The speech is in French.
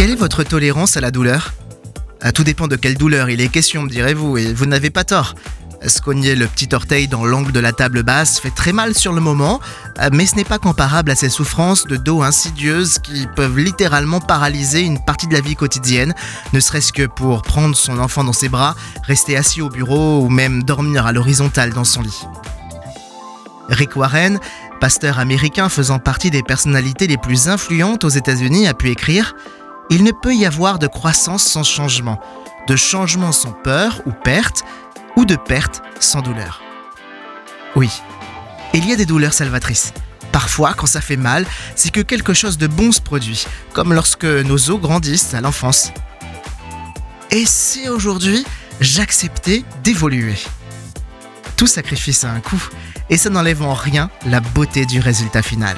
Quelle est votre tolérance à la douleur? À Tout dépend de quelle douleur il est question, me direz-vous, et vous n'avez pas tort. Se cogner le petit orteil dans l'angle de la table basse fait très mal sur le moment, mais ce n'est pas comparable à ces souffrances de dos insidieuses qui peuvent littéralement paralyser une partie de la vie quotidienne, ne serait-ce que pour prendre son enfant dans ses bras, rester assis au bureau ou même dormir à l'horizontale dans son lit. Rick Warren, pasteur américain faisant partie des personnalités les plus influentes aux États-Unis, a pu écrire Il ne peut y avoir de croissance sans changement, de changement sans peur ou perte, ou de perte sans douleur. Oui, il y a des douleurs salvatrices. Parfois, quand ça fait mal, c'est que quelque chose de bon se produit, comme lorsque nos os grandissent à l'enfance. Et si aujourd'hui, j'acceptais d'évoluer Tout sacrifice a un coût, et ça n'enlève en rien la beauté du résultat final.